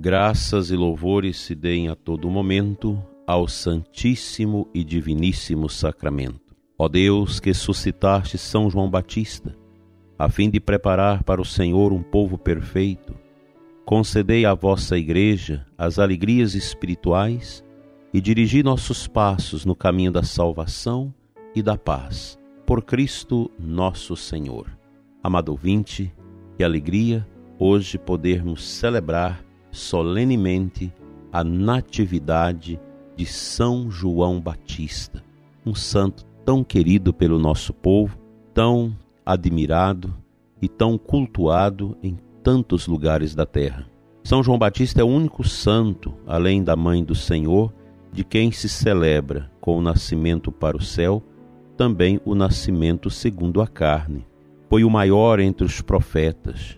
Graças e louvores se deem a todo momento ao Santíssimo e Diviníssimo Sacramento. Ó Deus, que suscitaste São João Batista, a fim de preparar para o Senhor um povo perfeito, concedei à vossa Igreja as alegrias espirituais e dirigi nossos passos no caminho da salvação e da paz por Cristo nosso Senhor. Amado ouvinte, que alegria hoje podermos celebrar solenemente a natividade de São João Batista, um santo tão querido pelo nosso povo, tão admirado e tão cultuado em tantos lugares da terra. São João Batista é o único santo, além da mãe do Senhor, de quem se celebra com o nascimento para o céu também o nascimento segundo a carne. Foi o maior entre os profetas,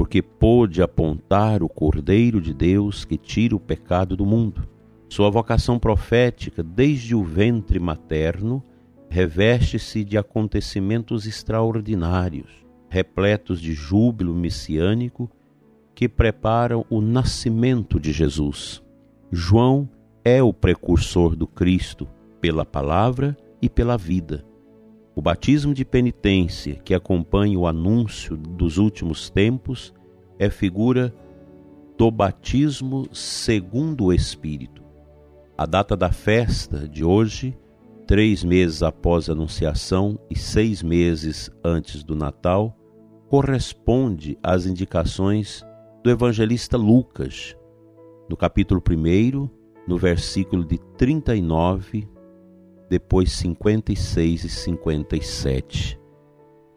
porque pôde apontar o Cordeiro de Deus que tira o pecado do mundo. Sua vocação profética, desde o ventre materno, reveste-se de acontecimentos extraordinários, repletos de júbilo messiânico, que preparam o nascimento de Jesus. João é o precursor do Cristo pela palavra e pela vida. O batismo de penitência que acompanha o anúncio dos últimos tempos é figura do batismo segundo o Espírito. A data da festa de hoje, três meses após a Anunciação e seis meses antes do Natal, corresponde às indicações do evangelista Lucas, no capítulo 1, no versículo de 39 depois 56 e 57.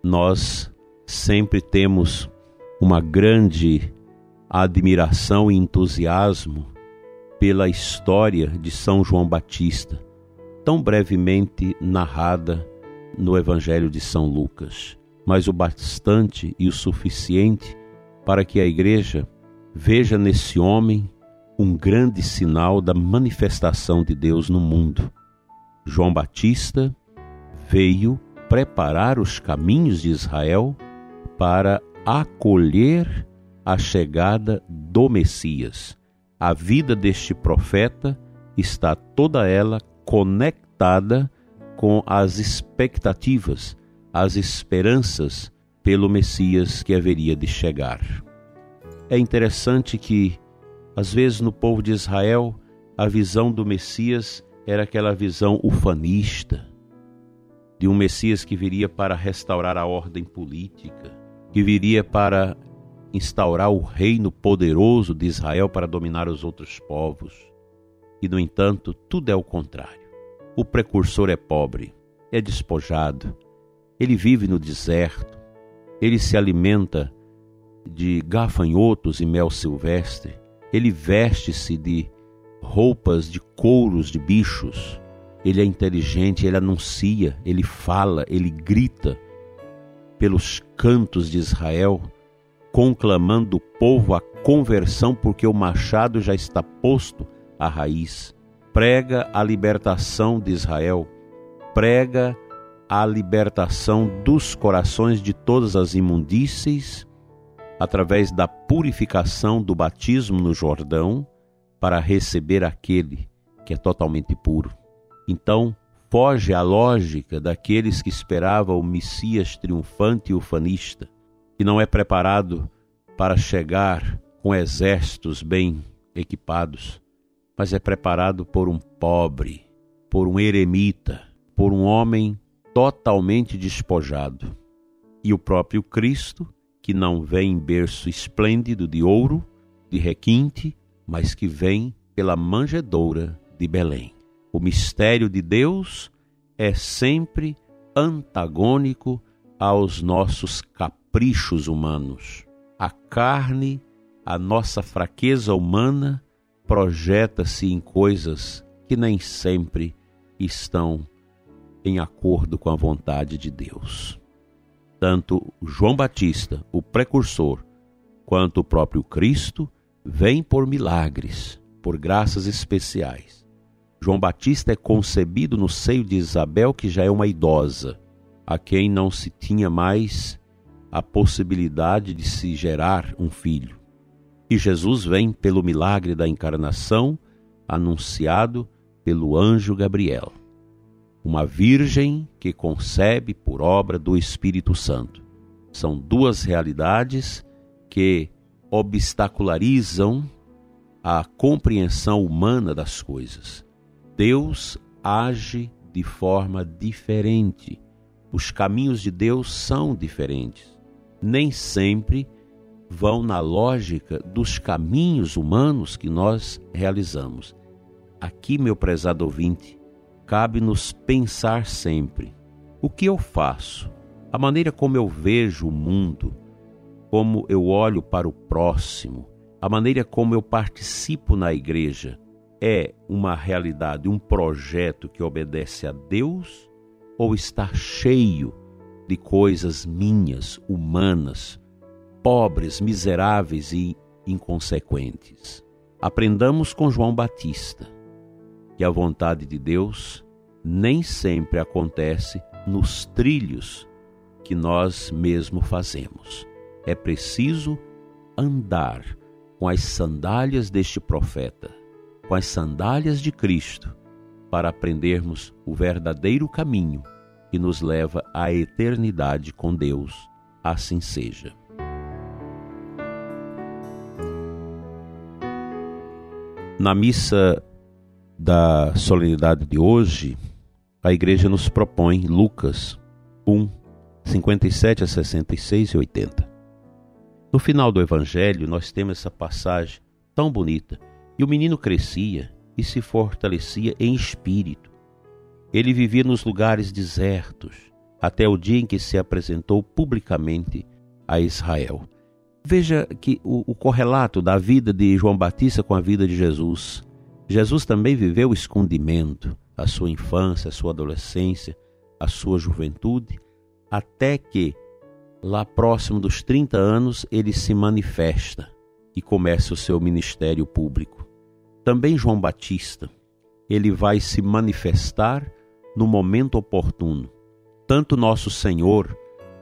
Nós sempre temos uma grande admiração e entusiasmo pela história de São João Batista, tão brevemente narrada no Evangelho de São Lucas, mas o bastante e o suficiente para que a Igreja veja nesse homem um grande sinal da manifestação de Deus no mundo. João Batista veio preparar os caminhos de Israel para acolher a chegada do Messias. A vida deste profeta está toda ela conectada com as expectativas, as esperanças pelo Messias que haveria de chegar. É interessante que, às vezes, no povo de Israel, a visão do Messias era aquela visão ufanista de um Messias que viria para restaurar a ordem política, que viria para instaurar o reino poderoso de Israel para dominar os outros povos. E, no entanto, tudo é o contrário. O precursor é pobre, é despojado, ele vive no deserto, ele se alimenta de gafanhotos e mel silvestre, ele veste-se de roupas de couros de bichos. Ele é inteligente, ele anuncia, ele fala, ele grita pelos cantos de Israel, conclamando o povo à conversão, porque o machado já está posto à raiz. Prega a libertação de Israel, prega a libertação dos corações de todas as imundícies, através da purificação do batismo no Jordão para receber aquele que é totalmente puro. Então, foge à lógica daqueles que esperavam o Messias triunfante e ufanista, que não é preparado para chegar com exércitos bem equipados, mas é preparado por um pobre, por um eremita, por um homem totalmente despojado. E o próprio Cristo, que não vem em berço esplêndido de ouro, de requinte, mas que vem pela manjedoura de Belém. O mistério de Deus é sempre antagônico aos nossos caprichos humanos. A carne, a nossa fraqueza humana, projeta-se em coisas que nem sempre estão em acordo com a vontade de Deus. Tanto João Batista, o precursor, quanto o próprio Cristo vêm por milagres, por graças especiais. João Batista é concebido no seio de Isabel, que já é uma idosa, a quem não se tinha mais a possibilidade de se gerar um filho. E Jesus vem pelo milagre da encarnação, anunciado pelo anjo Gabriel. Uma virgem que concebe por obra do Espírito Santo. São duas realidades que obstacularizam a compreensão humana das coisas. Deus age de forma diferente. Os caminhos de Deus são diferentes. Nem sempre vão na lógica dos caminhos humanos que nós realizamos. Aqui, meu prezado ouvinte, cabe-nos pensar sempre: o que eu faço? A maneira como eu vejo o mundo, como eu olho para o próximo, a maneira como eu participo na igreja, é uma realidade, um projeto que obedece a Deus ou está cheio de coisas minhas, humanas, pobres, miseráveis e inconsequentes. Aprendamos com João Batista que a vontade de Deus nem sempre acontece nos trilhos que nós mesmo fazemos. É preciso andar com as sandálias deste profeta, com as sandálias de Cristo, para aprendermos o verdadeiro caminho que nos leva à eternidade com Deus. Assim seja. Na missa da solenidade de hoje, a igreja nos propõe Lucas 1, 57 a 66 e 80. No final do evangelho, nós temos essa passagem tão bonita. E o menino crescia e se fortalecia em espírito. Ele vivia nos lugares desertos, até o dia em que se apresentou publicamente a Israel. Veja que o, o correlato da vida de João Batista com a vida de Jesus. Jesus também viveu o escondimento, a sua infância, a sua adolescência, a sua juventude, até que, lá próximo dos 30 anos, ele se manifesta e começa o seu ministério público. Também João Batista, ele vai se manifestar no momento oportuno. Tanto nosso Senhor,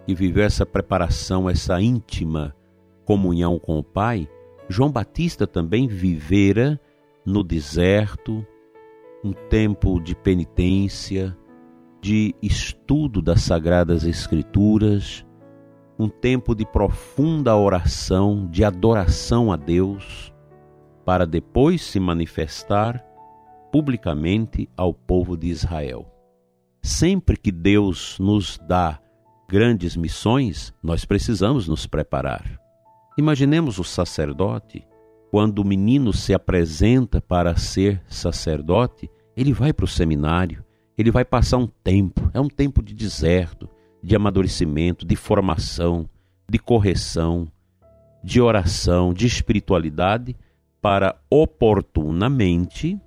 que viveu essa preparação, essa íntima comunhão com o Pai, João Batista também vivera no deserto, um tempo de penitência, de estudo das Sagradas Escrituras, um tempo de profunda oração, de adoração a Deus, para depois se manifestar publicamente ao povo de Israel. Sempre que Deus nos dá grandes missões, nós precisamos nos preparar. Imaginemos o sacerdote, quando o menino se apresenta para ser sacerdote, ele vai para o seminário, ele vai passar um tempo, é um tempo de deserto, de amadurecimento, de formação, de correção, de oração, de espiritualidade, para oportunamente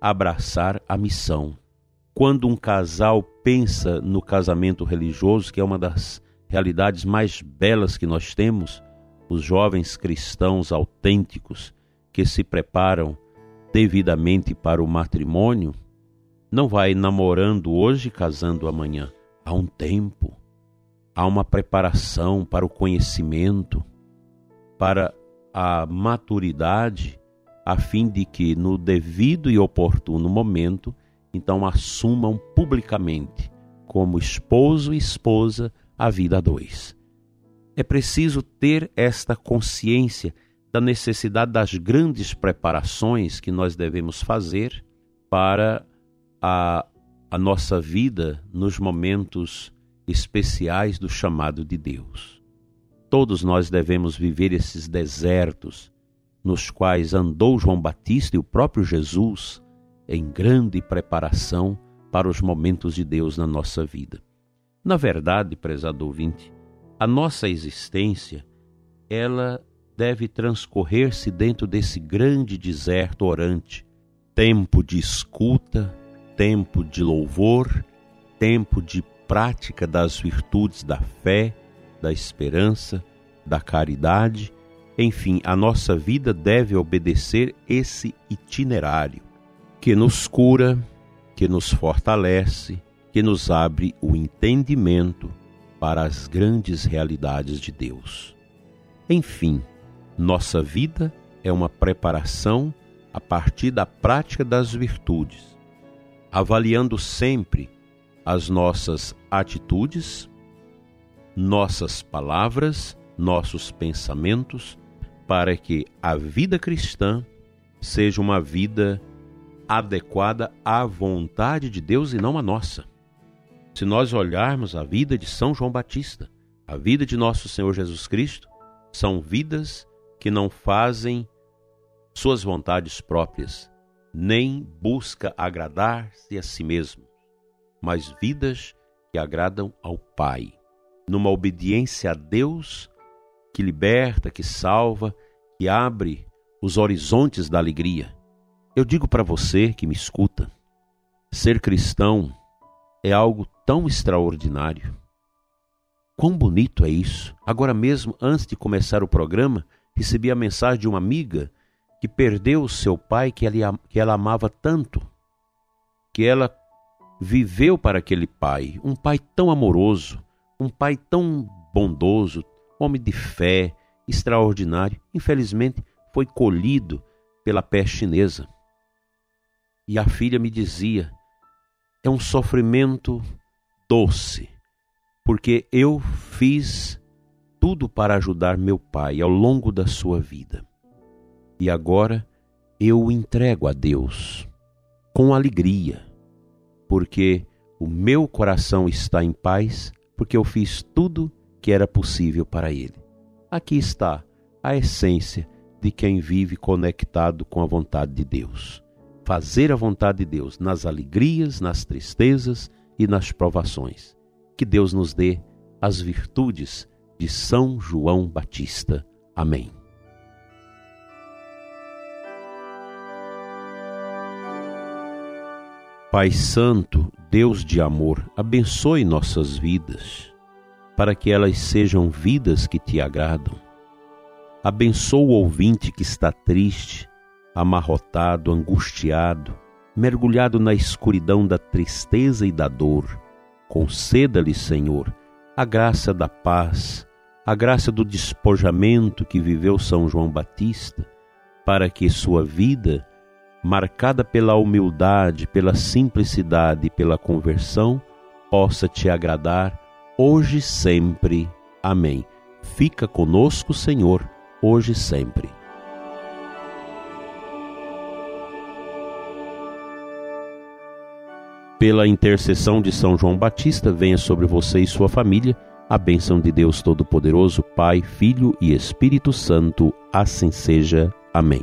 abraçar a missão. Quando um casal pensa no casamento religioso, que é uma das realidades mais belas que nós temos, os jovens cristãos autênticos que se preparam devidamente para o matrimônio, não vai namorando hoje casando amanhã. Há um tempo, há uma preparação para o conhecimento, para a maturidade, a fim de que no devido e oportuno momento, então assumam publicamente, como esposo e esposa, a vida a dois. É preciso ter esta consciência da necessidade das grandes preparações que nós devemos fazer para a, a nossa vida nos momentos especiais do chamado de Deus. Todos nós devemos viver esses desertos nos quais andou João Batista e o próprio Jesus em grande preparação para os momentos de Deus na nossa vida. Na verdade, prezado ouvinte, a nossa existência, ela deve transcorrer-se dentro desse grande deserto orante. Tempo de escuta, tempo de louvor, tempo de prática das virtudes da fé, da esperança, da caridade. Enfim, a nossa vida deve obedecer esse itinerário que nos cura, que nos fortalece, que nos abre o entendimento para as grandes realidades de Deus. Enfim, nossa vida é uma preparação a partir da prática das virtudes, avaliando sempre as nossas atitudes, nossas palavras, nossos pensamentos, para que a vida cristã seja uma vida adequada à vontade de Deus e não à nossa. Se nós olharmos a vida de São João Batista, a vida de nosso Senhor Jesus Cristo, são vidas que não fazem suas vontades próprias, nem busca agradar-se a si mesmo, mas vidas que agradam ao Pai, numa obediência a Deus que liberta, que salva, que abre os horizontes da alegria. Eu digo para você que me escuta, ser cristão é algo tão extraordinário. Quão bonito é isso! Agora mesmo, antes de começar o programa, recebi a mensagem de uma amiga que perdeu o seu pai que ela amava tanto, que ela viveu para aquele pai, um pai tão amoroso, um pai tão bondoso, homem de fé, extraordinário. Infelizmente, foi colhido pela peste chinesa. E a filha me dizia: é um sofrimento doce, porque eu fiz tudo para ajudar meu pai ao longo da sua vida. E agora eu o entrego a Deus com alegria, porque o meu coração está em paz, porque eu fiz tudo que era possível para ele. Aqui está a essência de quem vive conectado com a vontade de Deus. Fazer a vontade de Deus nas alegrias, nas tristezas e nas provações. Que Deus nos dê as virtudes de São João Batista. Amém. Pai Santo, Deus de amor, abençoe nossas vidas, para que elas sejam vidas que te agradam. Abençoa o ouvinte que está triste, amarrotado, angustiado, mergulhado na escuridão da tristeza e da dor. Conceda-lhe, Senhor, a graça da paz, a graça do despojamento que viveu São João Batista, para que sua vida, marcada pela humildade, pela simplicidade e pela conversão, possa te agradar hoje e sempre. Amém. Fica conosco, Senhor, hoje e sempre. Pela intercessão de São João Batista, venha sobre você e sua família a bênção de Deus Todo-Poderoso, Pai, Filho e Espírito Santo, assim seja. Amém.